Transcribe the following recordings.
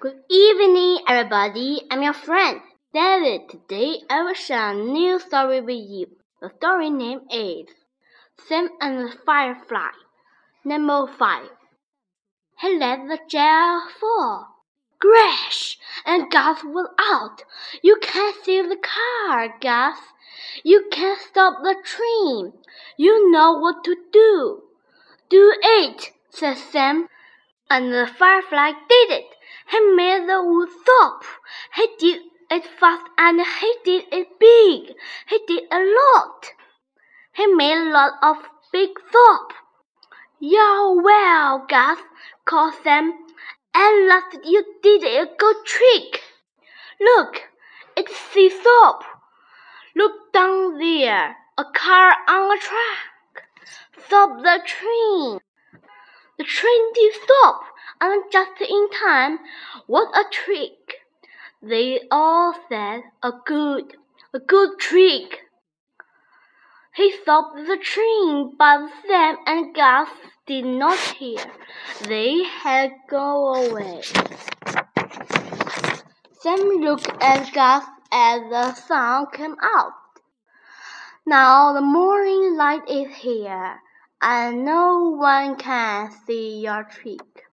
Good evening, everybody. I'm your friend, David. Today I will share a new story with you. The story name is Sam and the Firefly. Number 5. He let the jar fall. Crash! And Gus was out. You can't see the car, Gus. You can't stop the train. You know what to do. Do it, said Sam. And the firefly did it. He made the wood soap. He did it fast and he did it big. He did a lot. He made a lot of big soap. Yeah, well, Gus, called Sam. At last you did a good trick. Look, it's soap. Look down there, a car on a track. Stop the train. The train did stop, and just in time. What a trick! They all said, a good, a good trick. He stopped the train, but Sam and Gus did not hear. They had gone away. Sam looked at Gus as the sun came out. Now the morning light is here, and no one can see your trick.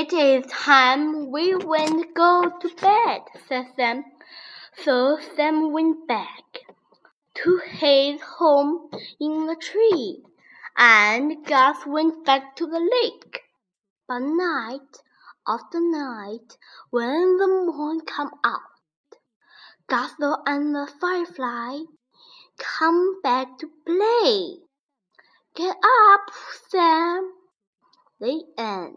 It is time we went go to bed, said Sam. So Sam went back to his home in the tree, and Gus went back to the lake. But night after night, when the moon came out, Gus and the firefly come back to play. Get up, Sam. The end.